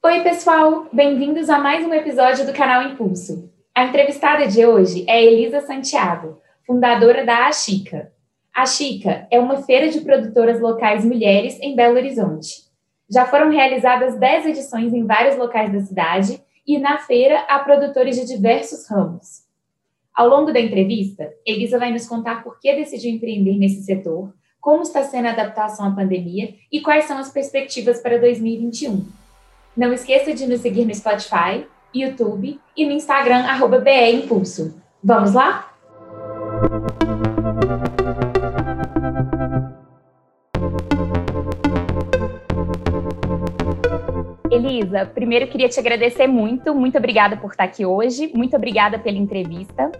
Oi, pessoal! Bem-vindos a mais um episódio do canal Impulso. A entrevistada de hoje é Elisa Santiago, fundadora da Achica. A Chica é uma feira de produtoras locais mulheres em Belo Horizonte. Já foram realizadas 10 edições em vários locais da cidade e na feira há produtores de diversos ramos. Ao longo da entrevista, Elisa vai nos contar por que decidiu empreender nesse setor, como está sendo a adaptação à pandemia e quais são as perspectivas para 2021. Não esqueça de nos seguir no Spotify, YouTube e no Instagram, arroba Impulso. Vamos lá? Elisa, primeiro queria te agradecer muito, muito obrigada por estar aqui hoje, muito obrigada pela entrevista.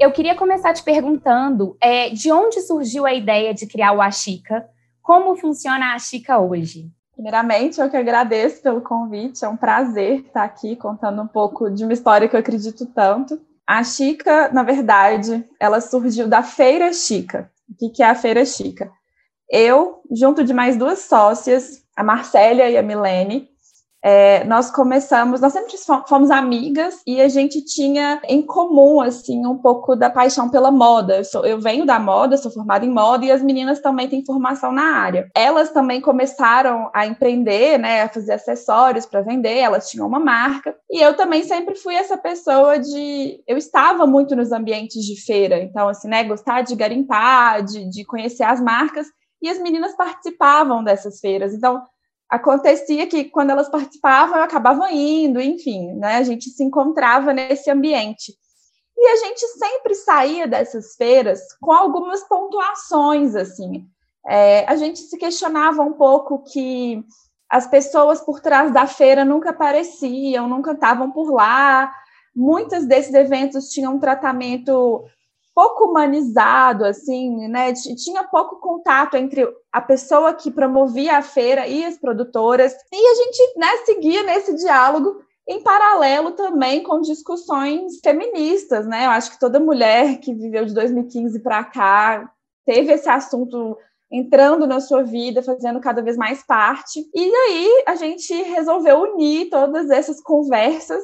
Eu queria começar te perguntando é, de onde surgiu a ideia de criar o Achica, como funciona a Achica hoje? Primeiramente, eu que agradeço pelo convite, é um prazer estar aqui contando um pouco de uma história que eu acredito tanto. A Chica, na verdade, ela surgiu da Feira Chica. O que é a Feira Chica? Eu, junto de mais duas sócias, a Marcélia e a Milene, é, nós começamos, nós sempre fomos amigas e a gente tinha em comum, assim, um pouco da paixão pela moda. Eu, sou, eu venho da moda, sou formada em moda e as meninas também têm formação na área. Elas também começaram a empreender, né, a fazer acessórios para vender, elas tinham uma marca. E eu também sempre fui essa pessoa de. Eu estava muito nos ambientes de feira, então, assim, né, gostar de garimpar, de, de conhecer as marcas. E as meninas participavam dessas feiras. Então, acontecia que quando elas participavam, eu acabava indo, enfim, né? A gente se encontrava nesse ambiente. E a gente sempre saía dessas feiras com algumas pontuações, assim. É, a gente se questionava um pouco que as pessoas por trás da feira nunca apareciam, nunca estavam por lá. Muitos desses eventos tinham um tratamento pouco humanizado, assim, né? Tinha pouco contato entre a pessoa que promovia a feira e as produtoras. E a gente, né, seguia nesse diálogo em paralelo também com discussões feministas, né? Eu acho que toda mulher que viveu de 2015 para cá teve esse assunto entrando na sua vida, fazendo cada vez mais parte. E aí a gente resolveu unir todas essas conversas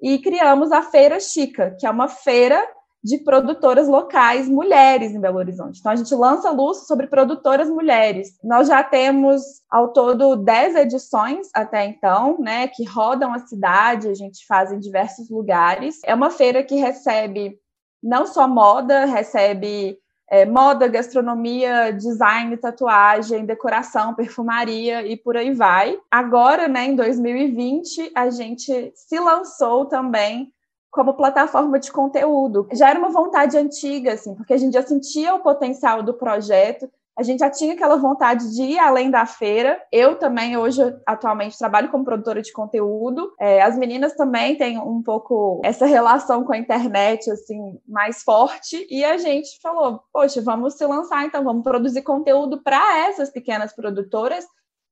e criamos a Feira Chica, que é uma feira de produtoras locais mulheres em Belo Horizonte. Então, a gente lança luz sobre produtoras mulheres. Nós já temos, ao todo, 10 edições até então, né, que rodam a cidade, a gente faz em diversos lugares. É uma feira que recebe não só moda, recebe é, moda, gastronomia, design, tatuagem, decoração, perfumaria e por aí vai. Agora, né, em 2020, a gente se lançou também como plataforma de conteúdo. Já era uma vontade antiga, assim, porque a gente já sentia o potencial do projeto, a gente já tinha aquela vontade de ir além da feira. Eu também, hoje, atualmente, trabalho como produtora de conteúdo. É, as meninas também têm um pouco essa relação com a internet, assim, mais forte. E a gente falou, poxa, vamos se lançar, então, vamos produzir conteúdo para essas pequenas produtoras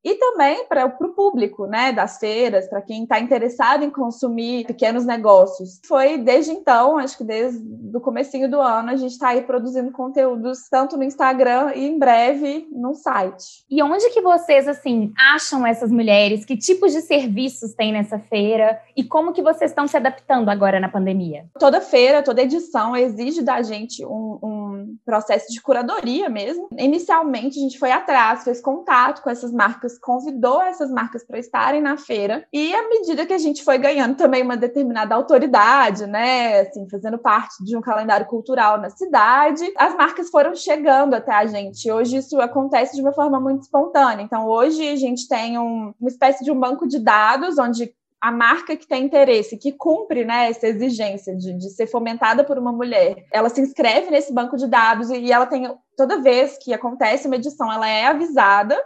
e também para o público, né, das feiras, para quem está interessado em consumir pequenos negócios. Foi desde então, acho que desde o comecinho do ano, a gente está aí produzindo conteúdos tanto no Instagram e em breve no site. E onde que vocês assim acham essas mulheres? Que tipos de serviços tem nessa feira e como que vocês estão se adaptando agora na pandemia? Toda feira, toda edição exige da gente um, um processo de curadoria mesmo. Inicialmente a gente foi atrás, fez contato com essas marcas convidou essas marcas para estarem na feira, e à medida que a gente foi ganhando também uma determinada autoridade, né, assim, fazendo parte de um calendário cultural na cidade, as marcas foram chegando até a gente. Hoje isso acontece de uma forma muito espontânea. Então, hoje a gente tem um, uma espécie de um banco de dados onde a marca que tem interesse, que cumpre né, essa exigência de, de, ser fomentada por uma mulher, ela se inscreve nesse banco de dados e ela tem, toda vez que acontece uma edição, ela é avisada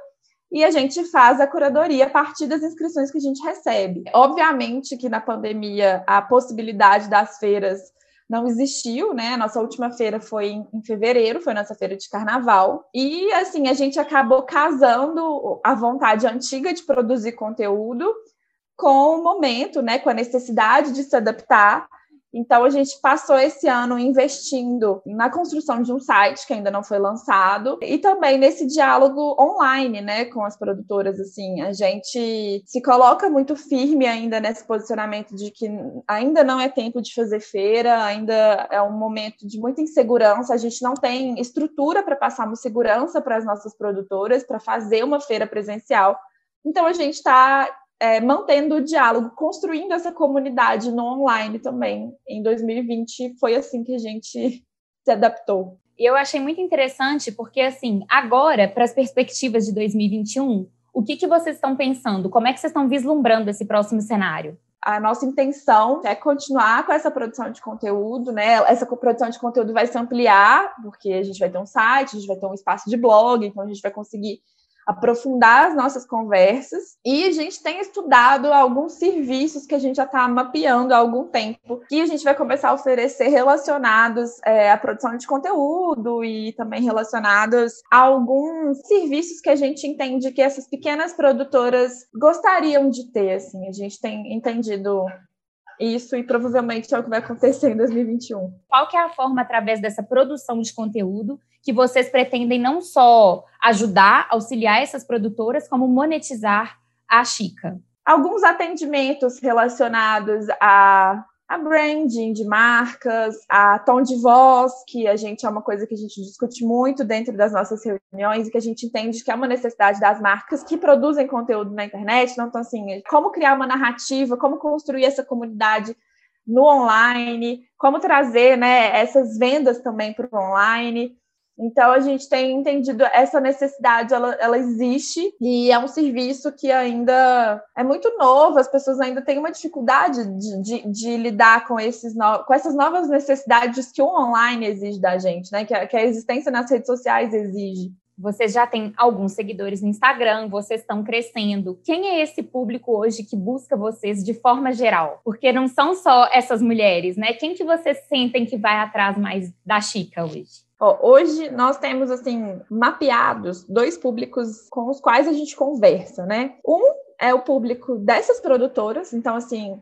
e a gente faz a curadoria a partir das inscrições que a gente recebe. Obviamente que na pandemia a possibilidade das feiras não existiu, né? Nossa última feira foi em, fevereiro, foi nossa feira de carnaval. E assim, a gente acabou casando a vontade antiga de produzir conteúdo com o momento, né, com a necessidade de se adaptar Então, a gente passou esse ano investindo na construção de um site que ainda não foi lançado e também nesse diálogo online, né, com as produtoras. Assim, a gente se coloca muito firme ainda nesse posicionamento de que ainda não é tempo de fazer feira, ainda é um momento de muita insegurança. A gente não tem estrutura para passarmos segurança para as nossas produtoras, para fazer uma feira presencial. Então, a gente está é, mantendo o diálogo, construindo essa comunidade no online também. Em 2020 foi assim que a gente se adaptou. Eu achei muito interessante porque, assim, agora, para as perspectivas de 2021, o que, que vocês estão pensando? Como é que vocês estão vislumbrando esse próximo cenário? a nossa intenção é continuar com essa produção de conteúdo, né? Essa produção de conteúdo vai se ampliar, porque a gente vai ter um site, a gente vai ter um espaço de blog, então a gente vai conseguir aprofundar as nossas conversas. E a gente tem estudado alguns serviços que a gente já está mapeando há algum tempo que a gente vai começar a oferecer relacionados é, à produção de conteúdo e também relacionados a alguns serviços que a gente entende que essas pequenas produtoras gostariam de ter, assim, a gente tem entendido isso e provavelmente é o que vai acontecer em 2021. Qual que é a forma através dessa produção de conteúdo que vocês pretendem não só ajudar, auxiliar essas produtoras, como monetizar a Chica? Alguns atendimentos relacionados a a branding de marcas, a tom de voz, que a gente é uma coisa que a gente discute muito dentro das nossas reuniões e que a gente entende que é uma necessidade das marcas que produzem conteúdo na internet. Então, assim, como criar uma narrativa, como construir essa comunidade no online, como trazer né, essas vendas também para o online. Então, a gente tem entendido essa necessidade, ela, ela existe e é um serviço que ainda é muito novo, as pessoas ainda têm uma dificuldade de, de, de lidar com, esses no, com essas novas necessidades que o online exige da gente, né? que, a, que a existência nas redes sociais exige. Vocês já têm alguns seguidores no Instagram, vocês estão crescendo. Quem é esse público hoje que busca vocês de forma geral? Porque não são só essas mulheres, né? Quem que vocês sentem que vai atrás mais da Chica hoje? Ó, hoje nós temos assim mapeados dois públicos com os quais a gente conversa, né? Um é o público dessas produtoras, então assim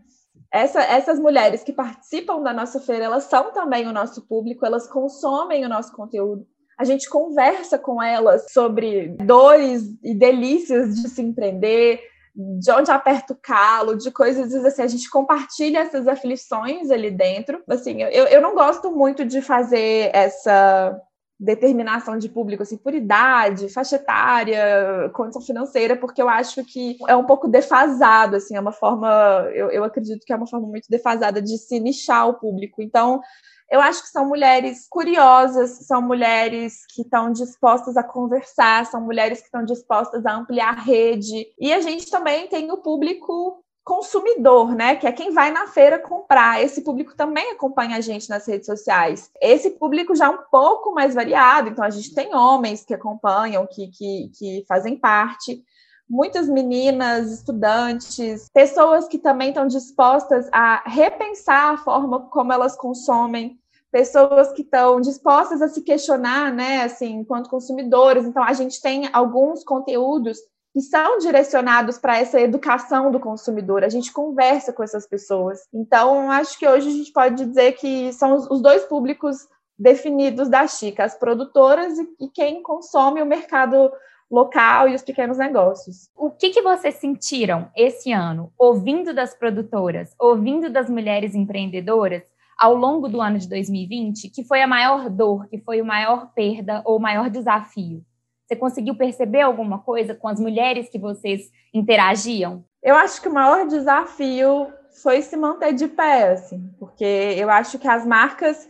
essa, essas mulheres que participam da nossa feira, elas são também o nosso público, elas consomem o nosso conteúdo. A gente conversa com elas sobre dores e delícias de se empreender, de onde aperta o calo, de coisas assim, a gente compartilha essas aflições ali dentro. Assim, eu, eu não gosto muito de fazer essa determinação de público, assim, por idade, faixa etária, condição financeira, porque eu acho que é um pouco defasado, assim, é uma forma, eu, eu acredito que é uma forma muito defasada de se nichar o público. Então, eu acho que são mulheres curiosas, são mulheres que estão dispostas a conversar, são mulheres que estão dispostas a ampliar a rede. E a gente também tem o público consumidor, né? Que é quem vai na feira comprar. Esse público também acompanha a gente nas redes sociais. Esse público já é um pouco mais variado, então a gente tem homens que acompanham, que, que, que fazem parte muitas meninas, estudantes, pessoas que também estão dispostas a repensar a forma como elas consomem, pessoas que estão dispostas a se questionar, né, assim, enquanto consumidores. Então, a gente tem alguns conteúdos que são direcionados para essa educação do consumidor. A gente conversa com essas pessoas. Então, acho que hoje a gente pode dizer que são os dois públicos definidos da Chica, as produtoras e quem consome o mercado local e os pequenos negócios. O que, que vocês sentiram esse ano, ouvindo das produtoras, ouvindo das mulheres empreendedoras, ao longo do ano de 2020, que foi a maior dor, que foi o maior perda ou o maior desafio? Você conseguiu perceber alguma coisa com as mulheres que vocês interagiam? Eu acho que o maior desafio foi se manter de pé, assim, porque eu acho que as marcas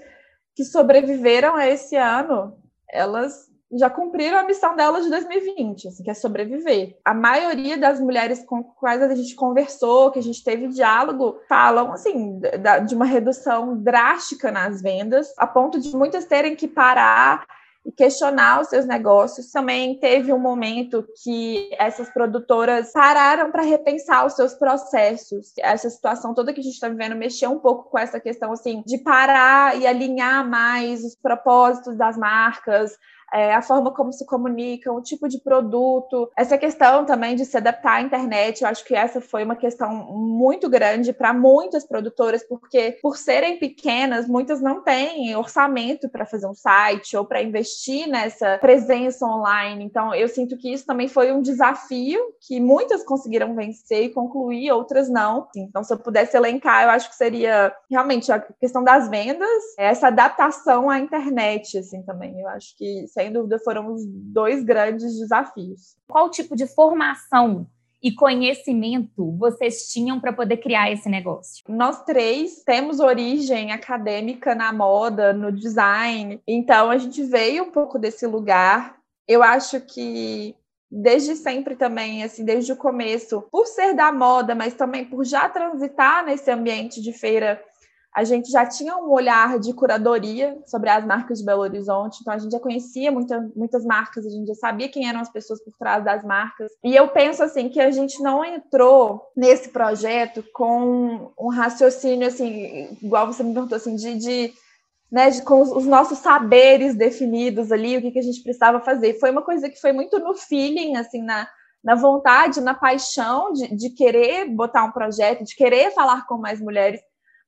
que sobreviveram a esse ano, elas já cumpriram a missão delas de 2020, assim, que é sobreviver. A maioria das mulheres com quais a gente conversou, que a gente teve diálogo, falam assim de uma redução drástica nas vendas, a ponto de muitas terem que parar e questionar os seus negócios. Também teve um momento que essas produtoras pararam para repensar os seus processos. Essa situação toda que a gente está vivendo mexeu um pouco com essa questão assim de parar e alinhar mais os propósitos das marcas, é, a forma como se comunicam, o tipo de produto, essa questão também de se adaptar à internet, eu acho que essa foi uma questão muito grande para muitas produtoras, porque por serem pequenas, muitas não têm orçamento para fazer um site ou para investir nessa presença online. Então, eu sinto que isso também foi um desafio que muitas conseguiram vencer e concluir, outras não. Então, se eu pudesse elencar, eu acho que seria realmente a questão das vendas, essa adaptação à internet, assim, também. Eu acho que, sem dúvida, foram os dois grandes desafios. Qual tipo de formação e conhecimento vocês tinham para poder criar esse negócio? Nós três temos origem acadêmica na moda, no design, então a gente veio um pouco desse lugar. Eu acho que desde sempre também, assim, desde o começo, por ser da moda, mas também por já transitar nesse ambiente de feira a gente já tinha um olhar de curadoria sobre as marcas de Belo Horizonte, então a gente já conhecia muita, muitas marcas, a gente já sabia quem eram as pessoas por trás das marcas. E eu penso assim que a gente não entrou nesse projeto com um raciocínio assim, igual você me perguntou assim, de, de né, de, com os nossos saberes definidos ali, o que, que a gente precisava fazer. Foi uma coisa que foi muito no feeling, assim, na, na vontade, na paixão de, de querer botar um projeto, de querer falar com mais mulheres.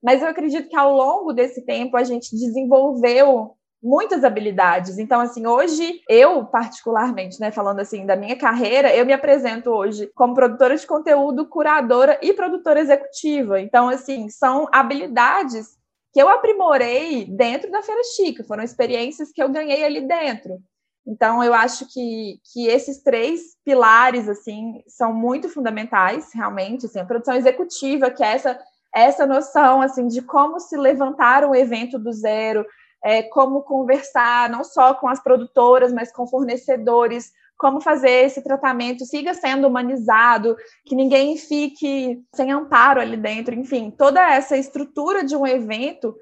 Mas eu acredito que ao longo desse tempo a gente desenvolveu muitas habilidades. Então, assim, hoje eu, particularmente, né, falando assim da minha carreira, eu me apresento hoje como produtora de conteúdo, curadora e produtora executiva. Então, assim, são habilidades que eu aprimorei dentro da Feira Chica, foram experiências que eu ganhei ali dentro. Então, eu acho que, que esses três pilares, assim, são muito fundamentais, realmente, assim, a produção executiva, que é essa essa noção assim de como se levantar um evento do zero, é, como conversar não só com as produtoras, mas com fornecedores, como fazer esse tratamento siga sendo humanizado, que ninguém fique sem amparo ali dentro, enfim, toda essa estrutura de um evento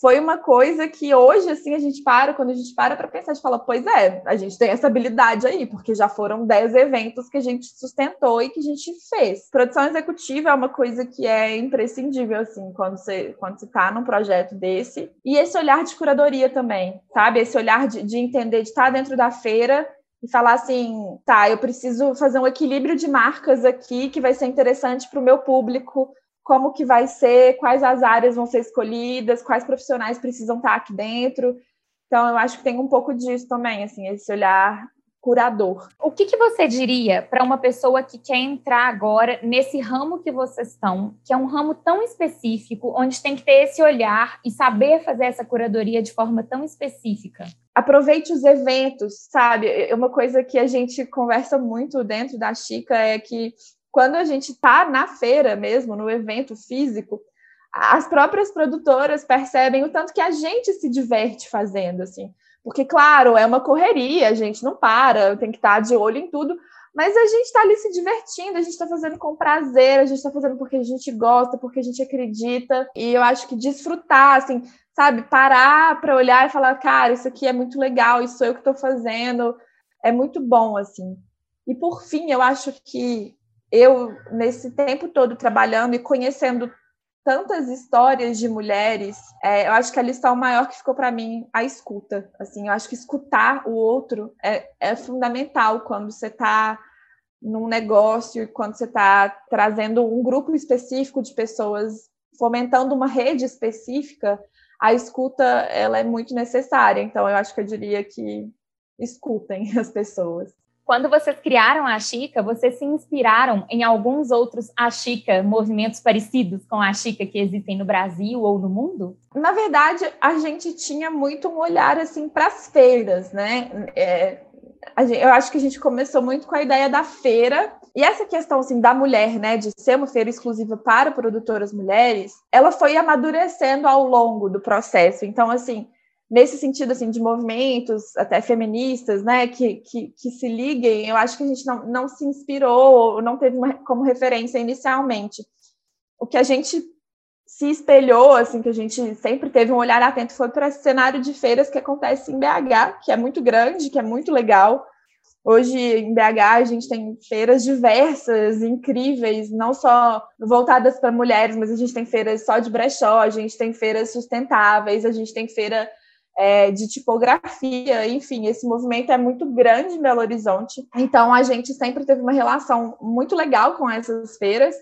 foi uma coisa que hoje, assim, a gente para, quando a gente para para pensar, a gente fala, pois é, a gente tem essa habilidade aí, porque já foram 10 eventos que a gente sustentou e que a gente fez. Produção executiva é uma coisa que é imprescindível, assim, quando você, quando você tá num projeto desse. E esse olhar de curadoria também, sabe? Esse olhar de, de entender, de estar dentro da feira e falar assim, tá, eu preciso fazer um equilíbrio de marcas aqui que vai ser interessante para o meu público, como que vai ser, quais as áreas vão ser escolhidas, quais profissionais precisam estar aqui dentro. Então, eu acho que tem um pouco disso também, assim, esse olhar curador. O que, que você diria para uma pessoa que quer entrar agora nesse ramo que vocês estão, que é um ramo tão específico, onde tem que ter esse olhar e saber fazer essa curadoria de forma tão específica? Aproveite os eventos, sabe? É uma coisa que a gente conversa muito dentro da Chica é que quando a gente está na feira mesmo, no evento físico, as próprias produtoras percebem o tanto que a gente se diverte fazendo, assim. Porque, claro, é uma correria, a gente não para, tem que estar tá de olho em tudo, mas a gente está ali se divertindo, a gente está fazendo com prazer, a gente está fazendo porque a gente gosta, porque a gente acredita. E eu acho que desfrutar, assim, sabe, parar para olhar e falar, cara, isso aqui é muito legal, isso sou eu que estou fazendo, é muito bom, assim. E por fim, eu acho que eu, nesse tempo todo trabalhando e conhecendo tantas histórias de mulheres, é, eu acho que a lição maior que ficou para mim a escuta. Assim, eu acho que escutar o outro é, é fundamental quando você está num negócio e quando você está trazendo um grupo específico de pessoas, fomentando uma rede específica, a escuta ela é muito necessária. Então, eu acho que eu diria que escutem as pessoas. Quando vocês criaram a Chica, vocês se inspiraram em alguns outros a Chica, movimentos parecidos com a Chica que existem no Brasil ou no mundo? Na verdade, a gente tinha muito um olhar assim para as feiras, né? É, gente, eu acho que a gente começou muito com a ideia da feira e essa questão assim da mulher, né, de ser uma feira exclusiva para produtoras mulheres, ela foi amadurecendo ao longo do processo. Então, assim, nesse sentido assim de movimentos até feministas, né, que, que, que, se liguem, eu acho que a gente não, não se inspirou, não teve uma, como referência inicialmente. O que a gente se espelhou, assim, que a gente sempre teve um olhar atento foi para esse cenário de feiras que acontece em BH, que é muito grande, que é muito legal. Hoje em BH a gente tem feiras diversas, incríveis, não só voltadas para mulheres, mas a gente tem feiras só de brechó, a gente tem feiras sustentáveis, a gente tem feira é, de tipografia, enfim, esse movimento é muito grande em Belo Horizonte. Então a gente sempre teve uma relação muito legal com essas feiras.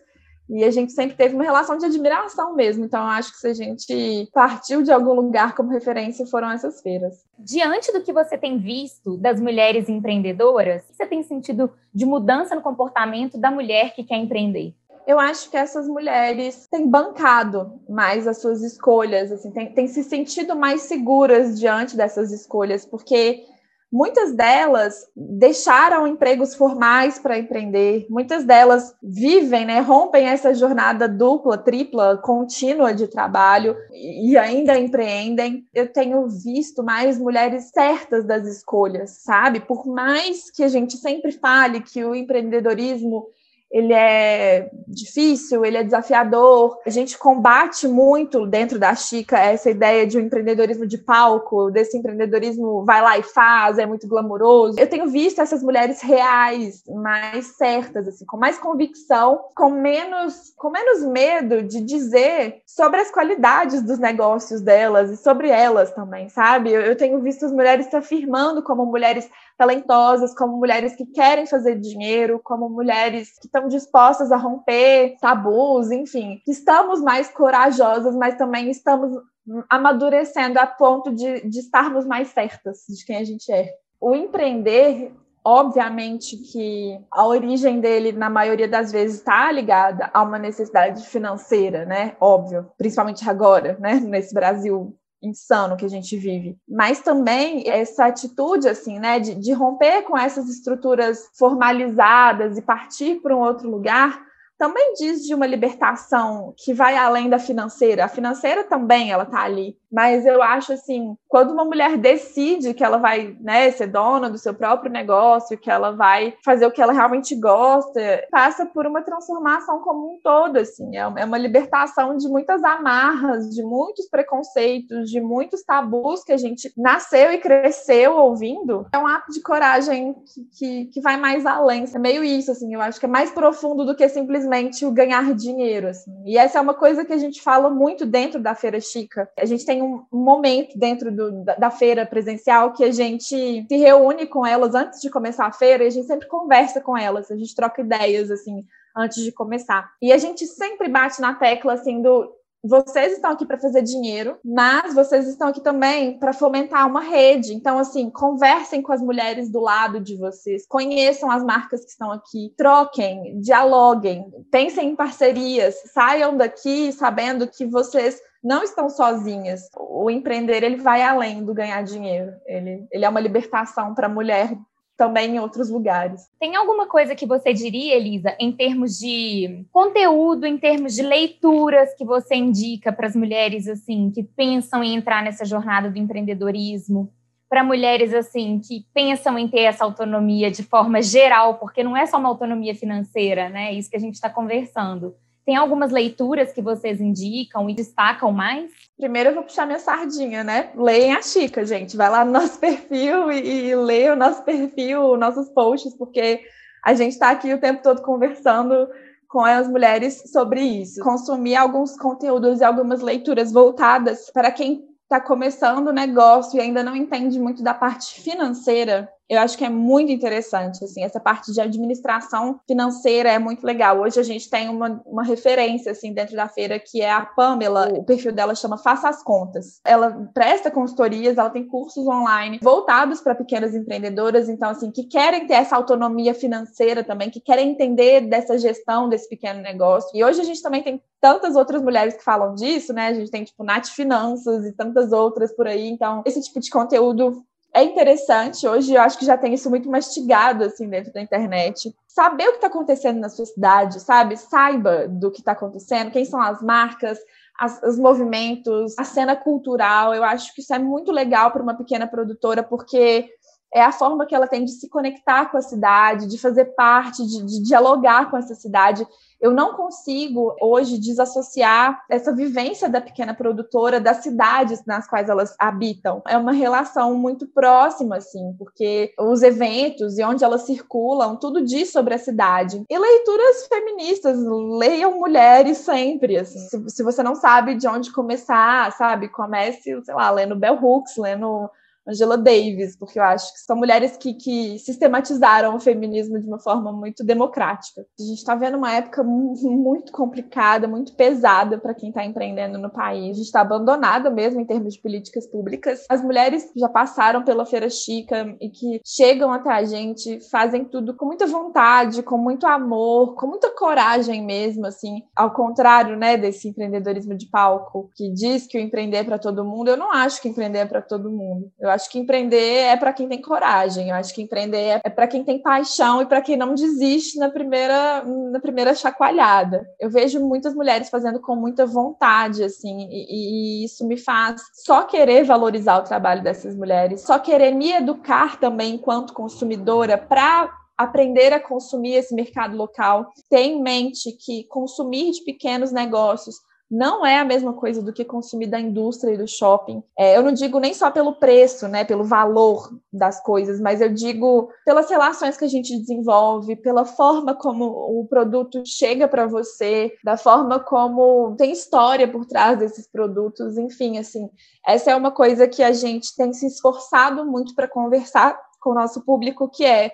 E a gente sempre teve uma relação de admiração mesmo. Então, acho que se a gente partiu de algum lugar como referência, foram essas feiras. Diante do que você tem visto das mulheres empreendedoras, o que você tem sentido de mudança no comportamento da mulher que quer empreender? Eu acho que essas mulheres têm bancado mais as suas escolhas, assim, têm, têm se sentido mais seguras diante dessas escolhas, porque muitas delas deixaram empregos formais para empreender, muitas delas vivem, né, rompem essa jornada dupla, tripla, contínua de trabalho e ainda empreendem. Eu tenho visto mais mulheres certas das escolhas, sabe? Por mais que a gente sempre fale que o empreendedorismo ele é difícil, ele é desafiador. A gente combate muito dentro da Chica essa ideia de um empreendedorismo de palco, desse empreendedorismo vai lá e faz, é muito glamouroso. Eu tenho visto essas mulheres reais, mais certas, assim, com mais convicção, com menos, com menos medo de dizer sobre as qualidades dos negócios delas e sobre elas também, sabe? Eu, eu tenho visto as mulheres se afirmando como mulheres talentosas, como mulheres que querem fazer dinheiro, como mulheres que estão dispostas a romper tabus, enfim, que estamos mais corajosas, mas também estamos amadurecendo a ponto de, de estarmos mais certas de quem a gente é. O empreender Obviamente que a origem dele, na maioria das vezes, está ligada a uma necessidade financeira, né? Óbvio, principalmente agora, né? Nesse Brasil insano que a gente vive, mas também essa atitude assim, né, de, de romper com essas estruturas formalizadas e partir para um outro lugar, também diz de uma libertação que vai além da financeira. A financeira também ela tá ali, mas eu acho assim, quando uma mulher decide que ela vai, né, ser dona do seu próprio negócio, que ela vai fazer o que ela realmente gosta, passa por uma transformação como um todo, assim, é, é uma libertação de muitas amarras, de muitos preconceitos, de muitos tabus que a gente nasceu e cresceu ouvindo. É um ato de coragem que, que, que vai mais além. É meio isso, assim, eu acho que é mais profundo do que simplesmente o ganhar dinheiro, assim. E essa é uma coisa que a gente fala muito dentro da Feira Chica. A gente tem um, momento dentro do, da, da, feira presencial que a gente se reúne com elas antes de começar a feira e a gente sempre conversa com elas, a gente troca ideias, assim, antes de começar. E a gente sempre bate na tecla, assim, do vocês estão aqui para fazer dinheiro, mas vocês estão aqui também para fomentar uma rede. Então, assim, conversem com as mulheres do lado de vocês, conheçam as marcas que estão aqui, troquem, dialoguem, pensem em parcerias, saiam daqui sabendo que vocês não estão sozinhas. O empreender ele vai além do ganhar dinheiro. Ele, ele é uma libertação para a mulher também em outros lugares. Tem alguma coisa que você diria, Elisa, em termos de conteúdo, em termos de leituras que você indica para as mulheres assim que pensam em entrar nessa jornada do empreendedorismo? Para mulheres assim que pensam em ter essa autonomia de forma geral, porque não é só uma autonomia financeira, né? É isso que a gente está conversando. Tem algumas leituras que vocês indicam e destacam mais? Primeiro eu vou puxar minha sardinha, né? Leem a Chica, gente. Vai lá no nosso perfil e, e lê o nosso perfil, nossos posts, porque a gente está aqui o tempo todo conversando com as mulheres sobre isso. Consumir alguns conteúdos e algumas leituras voltadas para quem está começando o negócio e ainda não entende muito da parte financeira, eu acho que é muito interessante, assim, essa parte de administração financeira é muito legal. Hoje a gente tem uma, uma referência, assim, dentro da feira, que é a Pamela, o perfil dela chama Faça as Contas. Ela presta consultorias, ela tem cursos online voltados para pequenas empreendedoras, então, assim, que querem ter essa autonomia financeira também, que querem entender dessa gestão desse pequeno negócio. E hoje a gente também tem tantas outras mulheres que falam disso, né? A gente tem, tipo, Nath Finanças e tantas outras por aí, então, esse tipo de conteúdo é interessante. Hoje eu acho que já tem isso muito mastigado assim dentro da internet. Saber o que está acontecendo na sua cidade, sabe? Saiba do que está acontecendo, quem são as marcas, as, os movimentos, a cena cultural. Eu acho que isso é muito legal para uma pequena produtora, porque é a forma que ela tem de se conectar com a cidade, de fazer parte, de, de dialogar com essa cidade. Eu não consigo hoje desassociar essa vivência da pequena produtora das cidades nas quais elas habitam. É uma relação muito próxima, assim, porque os eventos e onde elas circulam, tudo diz sobre a cidade. E leituras feministas, leiam mulheres sempre, assim. Se, se você não sabe de onde começar, sabe, comece, sei lá, lendo Bell Hooks, lendo Angela Davis, porque eu acho que são mulheres que, que sistematizaram o feminismo de uma forma muito democrática. A gente está vendo uma época muito complicada, muito pesada para quem está empreendendo no país. A gente está abandonada mesmo em termos de políticas públicas. As mulheres que já passaram pela Feira Chica e que chegam até a gente fazem tudo com muita vontade, com muito amor, com muita coragem mesmo, assim. Ao contrário, né, desse empreendedorismo de palco que diz que o empreender é para todo mundo, eu não acho que empreender é para todo mundo. Eu acho que empreender é para quem tem coragem, eu acho que empreender é para quem tem paixão e para quem não desiste na primeira, na primeira chacoalhada. Eu vejo muitas mulheres fazendo com muita vontade, assim, e, e isso me faz só querer valorizar o trabalho dessas mulheres, só querer me educar também enquanto consumidora para aprender a consumir esse mercado local, ter em mente que consumir de pequenos negócios não é a mesma coisa do que consumir da indústria e do shopping. É, eu não digo nem só pelo preço, né, pelo valor das coisas, mas eu digo pelas relações que a gente desenvolve, pela forma como o produto chega para você, da forma como tem história por trás desses produtos, enfim, assim, essa é uma coisa que a gente tem se esforçado muito para conversar com o nosso público, que é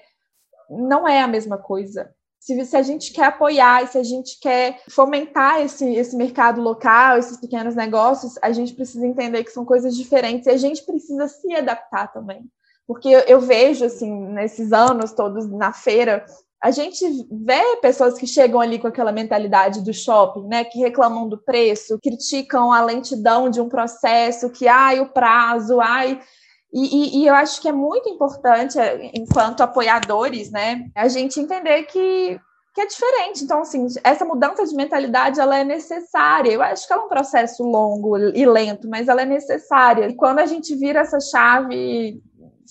não é a mesma coisa se, se, a gente quer apoiar e se a gente quer fomentar esse, esse mercado local, esses pequenos negócios, a gente precisa entender que são coisas diferentes e a gente precisa se adaptar também. Porque eu, eu vejo, assim, nesses anos todos na feira, a gente vê pessoas que chegam ali com aquela mentalidade do shopping, né, que reclamam do preço, criticam a lentidão de um processo, que ai o prazo, ai e, e, e, eu acho que é muito importante, eh, enquanto apoiadores, né, a gente entender que, que é diferente. Então, assim, essa mudança de mentalidade ela é necessária. Eu acho que é um processo longo e lento, mas ela é necessária. E quando a gente vira essa chave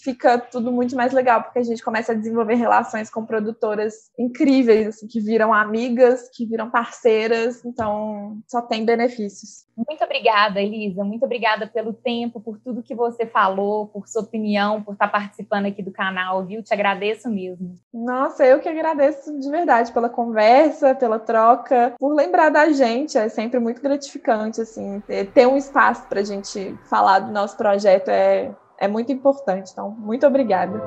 fica tudo muito mais legal, porque a gente começa a desenvolver relações com produtoras incríveis, assim, que viram amigas, que viram parceiras, então só tem benefícios. Muito obrigada, Elisa. Muito obrigada pelo tempo, por tudo que você falou, por sua opinião, por estar participando aqui do canal, viu? Te agradeço mesmo. Nossa, eu que agradeço de verdade pela conversa, pela troca, por lembrar da gente. É sempre muito gratificante, assim, ter um espaço para a gente falar do nosso projeto é é muito importante. Então, muito obrigada.